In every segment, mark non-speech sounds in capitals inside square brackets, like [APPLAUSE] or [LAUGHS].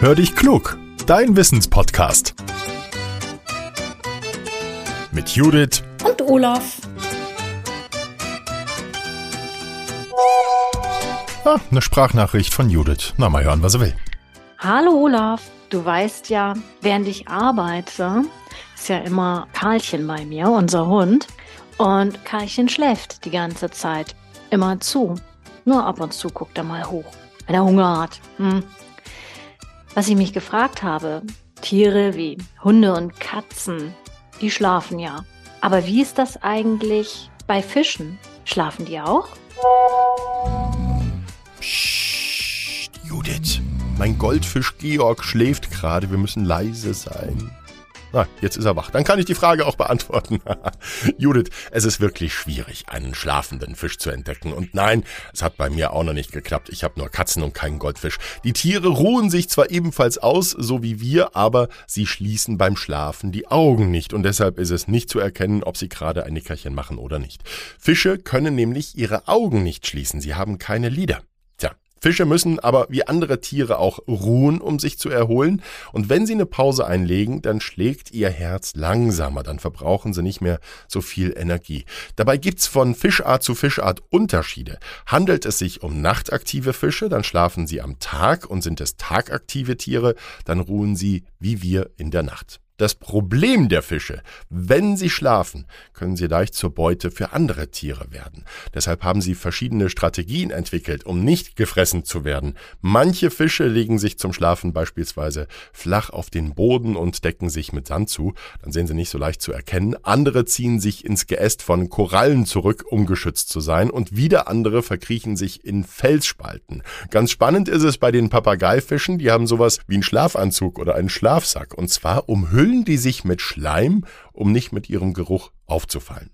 Hör dich klug, dein Wissenspodcast. Mit Judith und Olaf. Ah, eine Sprachnachricht von Judith. Na, mal hören, was er will. Hallo Olaf, du weißt ja, während ich arbeite, ist ja immer Karlchen bei mir, unser Hund. Und Karlchen schläft die ganze Zeit. Immer zu. Nur ab und zu guckt er mal hoch, wenn er Hunger hat. Hm. Was ich mich gefragt habe, Tiere wie Hunde und Katzen, die schlafen ja. Aber wie ist das eigentlich bei Fischen? Schlafen die auch? Psst, Judith, mein Goldfisch Georg schläft gerade, wir müssen leise sein. Na, jetzt ist er wach. Dann kann ich die Frage auch beantworten. [LAUGHS] Judith, es ist wirklich schwierig, einen schlafenden Fisch zu entdecken. Und nein, es hat bei mir auch noch nicht geklappt. Ich habe nur Katzen und keinen Goldfisch. Die Tiere ruhen sich zwar ebenfalls aus, so wie wir, aber sie schließen beim Schlafen die Augen nicht. Und deshalb ist es nicht zu erkennen, ob sie gerade ein Nickerchen machen oder nicht. Fische können nämlich ihre Augen nicht schließen. Sie haben keine Lider. Fische müssen aber wie andere Tiere auch ruhen, um sich zu erholen. Und wenn sie eine Pause einlegen, dann schlägt ihr Herz langsamer, dann verbrauchen sie nicht mehr so viel Energie. Dabei gibt's von Fischart zu Fischart Unterschiede. Handelt es sich um nachtaktive Fische, dann schlafen sie am Tag und sind es tagaktive Tiere, dann ruhen sie wie wir in der Nacht. Das Problem der Fische, wenn sie schlafen, können sie leicht zur Beute für andere Tiere werden. Deshalb haben sie verschiedene Strategien entwickelt, um nicht gefressen zu werden. Manche Fische legen sich zum Schlafen beispielsweise flach auf den Boden und decken sich mit Sand zu, dann sind sie nicht so leicht zu erkennen. Andere ziehen sich ins Geäst von Korallen zurück, um geschützt zu sein, und wieder andere verkriechen sich in Felsspalten. Ganz spannend ist es bei den Papageifischen, die haben sowas wie einen Schlafanzug oder einen Schlafsack, und zwar umhüllt füllen die sich mit Schleim, um nicht mit ihrem Geruch aufzufallen.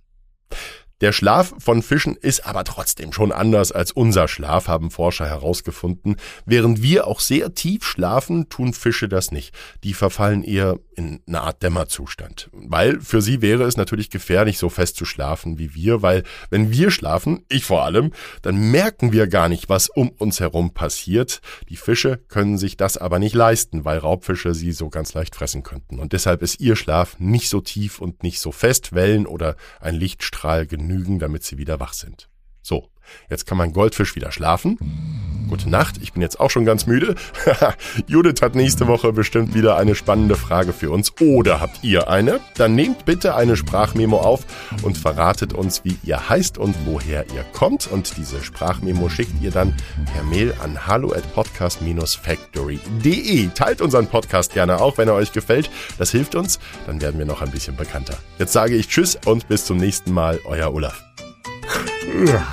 Der Schlaf von Fischen ist aber trotzdem schon anders als unser Schlaf, haben Forscher herausgefunden. Während wir auch sehr tief schlafen, tun Fische das nicht. Die verfallen eher in eine Art Dämmerzustand. Weil für sie wäre es natürlich gefährlich, so fest zu schlafen wie wir, weil wenn wir schlafen, ich vor allem, dann merken wir gar nicht, was um uns herum passiert. Die Fische können sich das aber nicht leisten, weil Raubfische sie so ganz leicht fressen könnten. Und deshalb ist ihr Schlaf nicht so tief und nicht so fest, Wellen oder ein Lichtstrahl genügen, damit sie wieder wach sind. So, Jetzt kann mein Goldfisch wieder schlafen. Gute Nacht, ich bin jetzt auch schon ganz müde. [LAUGHS] Judith hat nächste Woche bestimmt wieder eine spannende Frage für uns. Oder habt ihr eine? Dann nehmt bitte eine Sprachmemo auf und verratet uns, wie ihr heißt und woher ihr kommt. Und diese Sprachmemo schickt ihr dann per Mail an hallo at podcast-factory.de. Teilt unseren Podcast gerne auch, wenn er euch gefällt. Das hilft uns, dann werden wir noch ein bisschen bekannter. Jetzt sage ich Tschüss und bis zum nächsten Mal, euer Olaf. Ja.